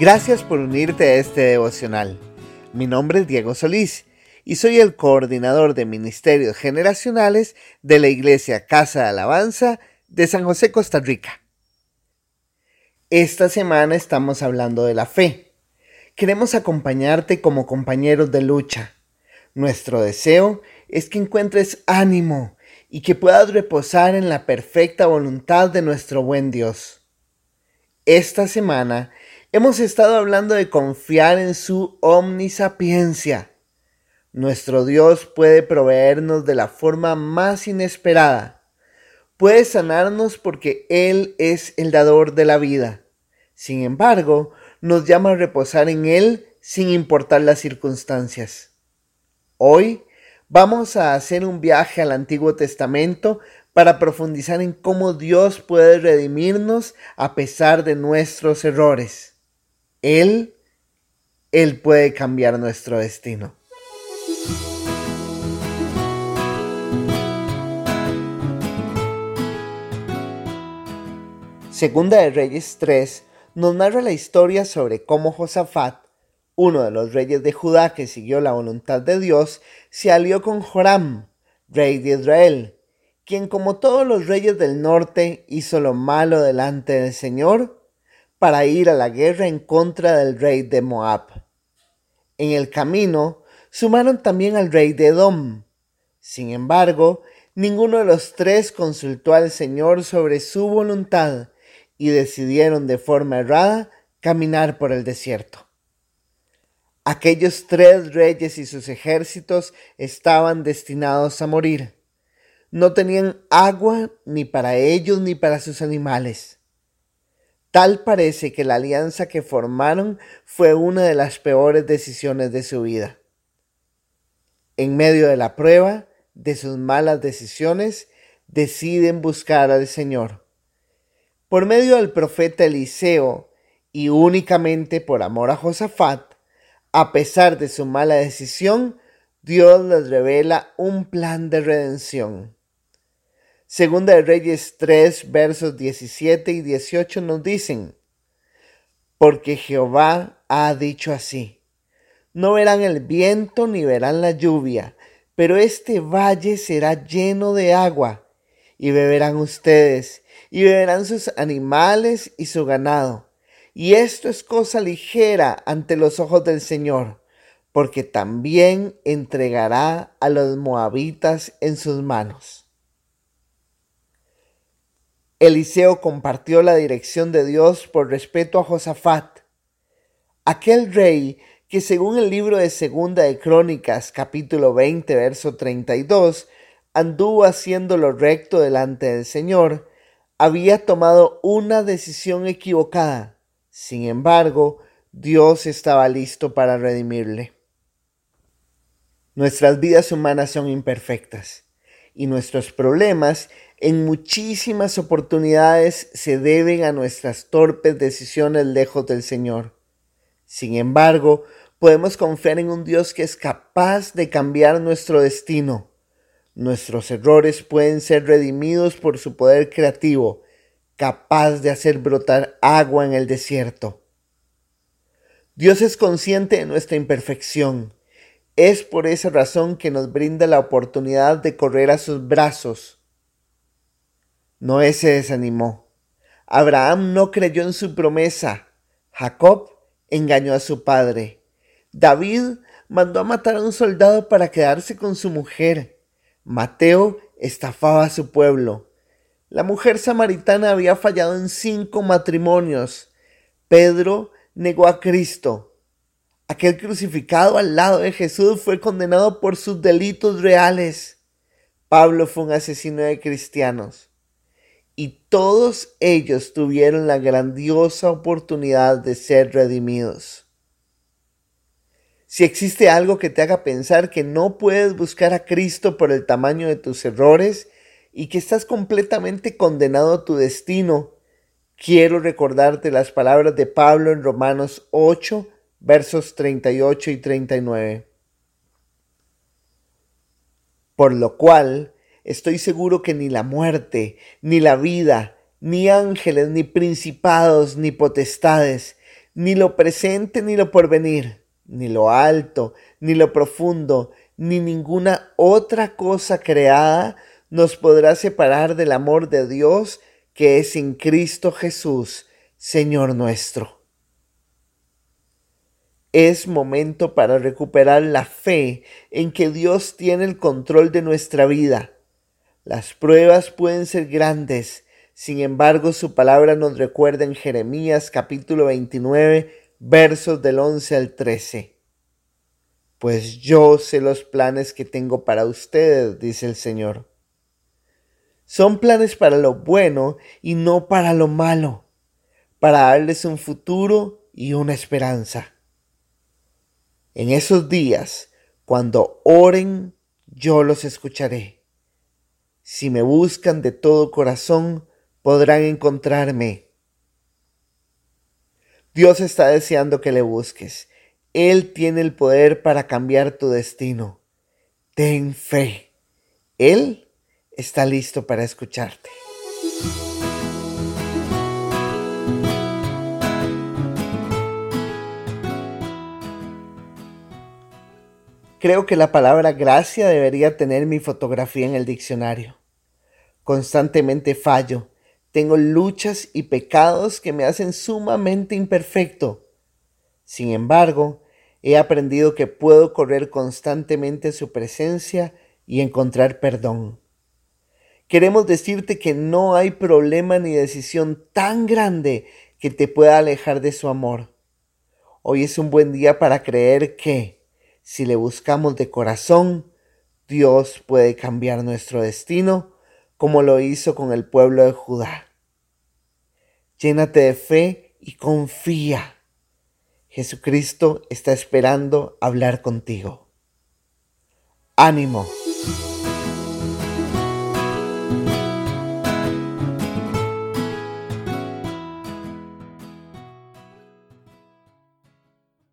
Gracias por unirte a este devocional. Mi nombre es Diego Solís y soy el coordinador de Ministerios Generacionales de la Iglesia Casa de Alabanza de San José, Costa Rica. Esta semana estamos hablando de la fe. Queremos acompañarte como compañeros de lucha. Nuestro deseo es que encuentres ánimo y que puedas reposar en la perfecta voluntad de nuestro buen Dios. Esta semana Hemos estado hablando de confiar en su omnisapiencia. Nuestro Dios puede proveernos de la forma más inesperada. Puede sanarnos porque Él es el dador de la vida. Sin embargo, nos llama a reposar en Él sin importar las circunstancias. Hoy vamos a hacer un viaje al Antiguo Testamento para profundizar en cómo Dios puede redimirnos a pesar de nuestros errores. Él, Él puede cambiar nuestro destino. Segunda de Reyes 3 nos narra la historia sobre cómo Josafat, uno de los reyes de Judá que siguió la voluntad de Dios, se alió con Joram, rey de Israel, quien como todos los reyes del norte hizo lo malo delante del Señor para ir a la guerra en contra del rey de Moab. En el camino sumaron también al rey de Edom. Sin embargo, ninguno de los tres consultó al Señor sobre su voluntad y decidieron de forma errada caminar por el desierto. Aquellos tres reyes y sus ejércitos estaban destinados a morir. No tenían agua ni para ellos ni para sus animales. Tal parece que la alianza que formaron fue una de las peores decisiones de su vida. En medio de la prueba de sus malas decisiones, deciden buscar al Señor. Por medio del profeta Eliseo y únicamente por amor a Josafat, a pesar de su mala decisión, Dios les revela un plan de redención. Segunda de Reyes 3, versos 17 y 18 nos dicen, porque Jehová ha dicho así, no verán el viento ni verán la lluvia, pero este valle será lleno de agua, y beberán ustedes, y beberán sus animales y su ganado. Y esto es cosa ligera ante los ojos del Señor, porque también entregará a los moabitas en sus manos. Eliseo compartió la dirección de Dios por respeto a Josafat, aquel rey que según el libro de Segunda de Crónicas capítulo 20 verso 32 anduvo haciendo lo recto delante del Señor, había tomado una decisión equivocada. Sin embargo, Dios estaba listo para redimirle. Nuestras vidas humanas son imperfectas y nuestros problemas en muchísimas oportunidades se deben a nuestras torpes decisiones lejos del Señor. Sin embargo, podemos confiar en un Dios que es capaz de cambiar nuestro destino. Nuestros errores pueden ser redimidos por su poder creativo, capaz de hacer brotar agua en el desierto. Dios es consciente de nuestra imperfección. Es por esa razón que nos brinda la oportunidad de correr a sus brazos Noé se desanimó. Abraham no creyó en su promesa. Jacob engañó a su padre. David mandó a matar a un soldado para quedarse con su mujer. Mateo estafaba a su pueblo. La mujer samaritana había fallado en cinco matrimonios. Pedro negó a Cristo. Aquel crucificado al lado de Jesús fue condenado por sus delitos reales. Pablo fue un asesino de cristianos y todos ellos tuvieron la grandiosa oportunidad de ser redimidos. Si existe algo que te haga pensar que no puedes buscar a Cristo por el tamaño de tus errores y que estás completamente condenado a tu destino, quiero recordarte las palabras de Pablo en Romanos 8, versos 38 y 39. Por lo cual, estoy seguro que ni la muerte, ni la vida, ni ángeles, ni principados, ni potestades, ni lo presente ni lo porvenir, ni lo alto, ni lo profundo, ni ninguna otra cosa creada nos podrá separar del amor de Dios que es en Cristo Jesús, Señor nuestro. Es momento para recuperar la fe en que Dios tiene el control de nuestra vida. Las pruebas pueden ser grandes, sin embargo su palabra nos recuerda en Jeremías capítulo 29 versos del 11 al 13. Pues yo sé los planes que tengo para ustedes, dice el Señor. Son planes para lo bueno y no para lo malo, para darles un futuro y una esperanza. En esos días, cuando oren, yo los escucharé. Si me buscan de todo corazón, podrán encontrarme. Dios está deseando que le busques él tiene el poder para cambiar tu destino. Ten fe. Él está listo para escucharte. Creo que la palabra gracia debería tener mi fotografía en el diccionario. Constantemente fallo. Tengo luchas y pecados que me hacen sumamente imperfecto. Sin embargo, he aprendido que puedo correr constantemente su presencia y encontrar perdón. Queremos decirte que no hay problema ni decisión tan grande que te pueda alejar de su amor. Hoy es un buen día para creer que, si le buscamos de corazón, Dios puede cambiar nuestro destino como lo hizo con el pueblo de Judá. Llénate de fe y confía Jesucristo está esperando hablar contigo. Ánimo.